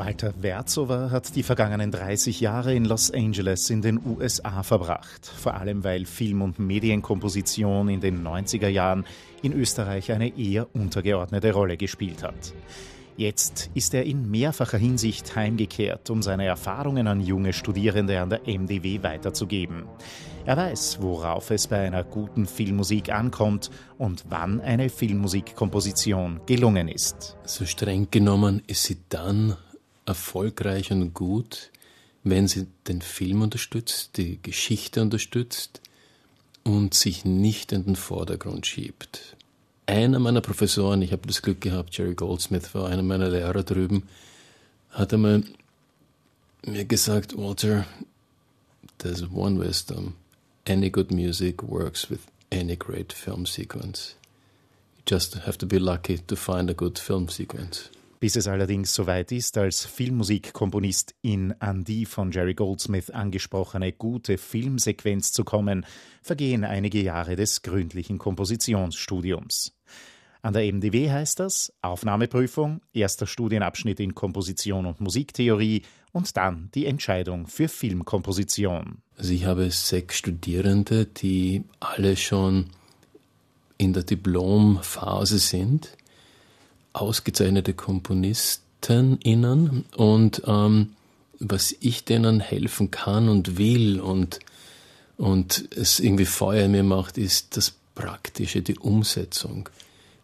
Walter Werzower hat die vergangenen 30 Jahre in Los Angeles in den USA verbracht, vor allem weil Film- und Medienkomposition in den 90er Jahren in Österreich eine eher untergeordnete Rolle gespielt hat. Jetzt ist er in mehrfacher Hinsicht heimgekehrt, um seine Erfahrungen an junge Studierende an der MDW weiterzugeben. Er weiß, worauf es bei einer guten Filmmusik ankommt und wann eine Filmmusikkomposition gelungen ist. So streng genommen ist sie dann erfolgreich und gut, wenn sie den Film unterstützt, die Geschichte unterstützt und sich nicht in den Vordergrund schiebt. Einer meiner Professoren, ich habe das Glück gehabt, Jerry Goldsmith war einer meiner Lehrer drüben, hat einmal mir gesagt, Walter, there's one wisdom. Any good music works with any great film sequence. You just have to be lucky to find a good film sequence. Bis es allerdings soweit ist, als Filmmusikkomponist in an die von Jerry Goldsmith angesprochene gute Filmsequenz zu kommen, vergehen einige Jahre des gründlichen Kompositionsstudiums. An der MDW heißt das Aufnahmeprüfung, erster Studienabschnitt in Komposition und Musiktheorie und dann die Entscheidung für Filmkomposition. Also ich habe sechs Studierende, die alle schon in der Diplomphase sind ausgezeichnete KomponistInnen und ähm, was ich denen helfen kann und will und, und es irgendwie Feuer in mir macht, ist das Praktische, die Umsetzung.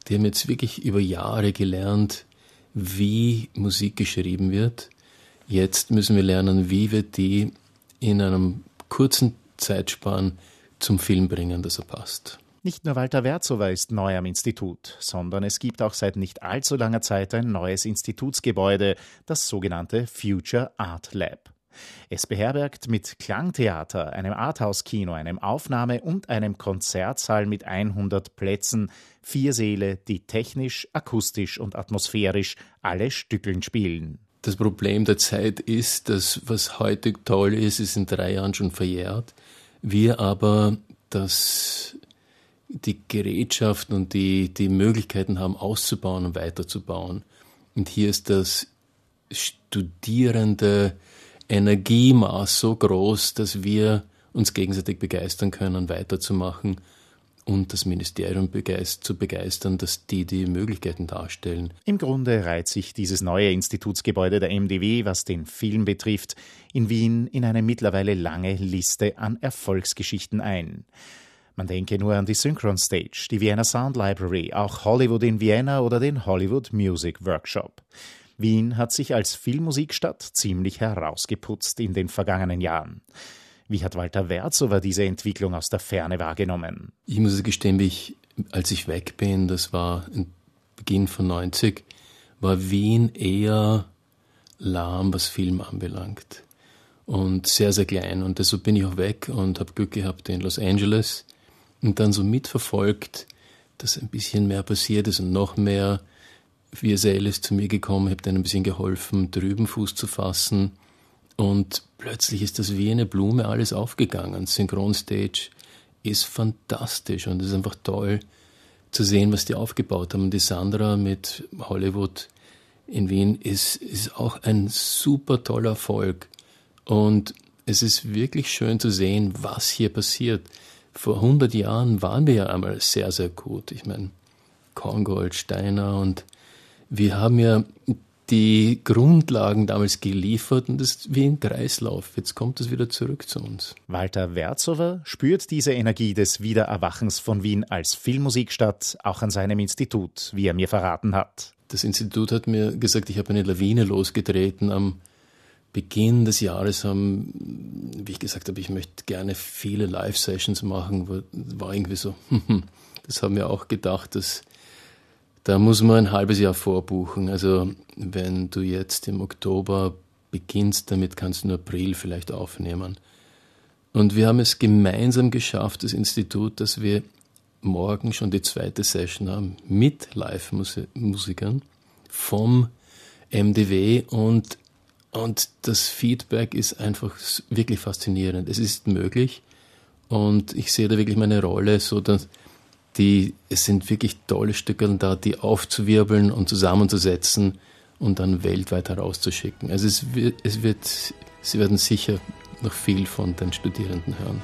Die haben jetzt wirklich über Jahre gelernt, wie Musik geschrieben wird. Jetzt müssen wir lernen, wie wir die in einem kurzen Zeitspann zum Film bringen, dass er passt. Nicht nur Walter Werzower ist neu am Institut, sondern es gibt auch seit nicht allzu langer Zeit ein neues Institutsgebäude, das sogenannte Future Art Lab. Es beherbergt mit Klangtheater, einem Arthouse-Kino, einem Aufnahme- und einem Konzertsaal mit 100 Plätzen vier Säle, die technisch, akustisch und atmosphärisch alle Stückeln spielen. Das Problem der Zeit ist, dass was heute toll ist, ist in drei Jahren schon verjährt. Wir aber das die Gerätschaften und die, die Möglichkeiten haben, auszubauen und weiterzubauen. Und hier ist das studierende Energiemaß so groß, dass wir uns gegenseitig begeistern können, weiterzumachen und das Ministerium begeist zu begeistern, dass die die Möglichkeiten darstellen. Im Grunde reiht sich dieses neue Institutsgebäude der MDW, was den Film betrifft, in Wien in eine mittlerweile lange Liste an Erfolgsgeschichten ein. Man denke nur an die Synchron Stage, die Vienna Sound Library, auch Hollywood in Vienna oder den Hollywood Music Workshop. Wien hat sich als Filmmusikstadt ziemlich herausgeputzt in den vergangenen Jahren. Wie hat Walter Werzower diese Entwicklung aus der Ferne wahrgenommen? Ich muss gestehen, ich, als ich weg bin, das war Beginn von 90, war Wien eher lahm, was Film anbelangt. Und sehr, sehr klein. Und deshalb bin ich auch weg und habe Glück gehabt in Los Angeles und dann so mitverfolgt, dass ein bisschen mehr passiert ist und noch mehr. VSL ist zu mir gekommen, habe dann ein bisschen geholfen, drüben Fuß zu fassen. Und plötzlich ist das wie eine Blume alles aufgegangen. Synchronstage ist fantastisch und es ist einfach toll zu sehen, was die aufgebaut haben. Die Sandra mit Hollywood in Wien ist, ist auch ein super toller Erfolg. Und es ist wirklich schön zu sehen, was hier passiert vor 100 Jahren waren wir ja einmal sehr, sehr gut. Ich meine, Korngold, Steiner und wir haben ja die Grundlagen damals geliefert und das ist wie ein Kreislauf. Jetzt kommt es wieder zurück zu uns. Walter Werzower spürt diese Energie des Wiedererwachens von Wien als Filmmusikstadt auch an seinem Institut, wie er mir verraten hat. Das Institut hat mir gesagt, ich habe eine Lawine losgetreten am Beginn des Jahres haben, wie ich gesagt habe, ich möchte gerne viele Live-Sessions machen, war irgendwie so, das haben wir auch gedacht, dass da muss man ein halbes Jahr vorbuchen. Also wenn du jetzt im Oktober beginnst, damit kannst du im April vielleicht aufnehmen. Und wir haben es gemeinsam geschafft, das Institut, dass wir morgen schon die zweite Session haben mit Live-Musikern vom MDW und und das Feedback ist einfach wirklich faszinierend. Es ist möglich und ich sehe da wirklich meine Rolle, so dass die, es sind wirklich tolle Stücke da, die aufzuwirbeln und zusammenzusetzen und dann weltweit herauszuschicken. Also es wird, es wird, Sie werden sicher noch viel von den Studierenden hören.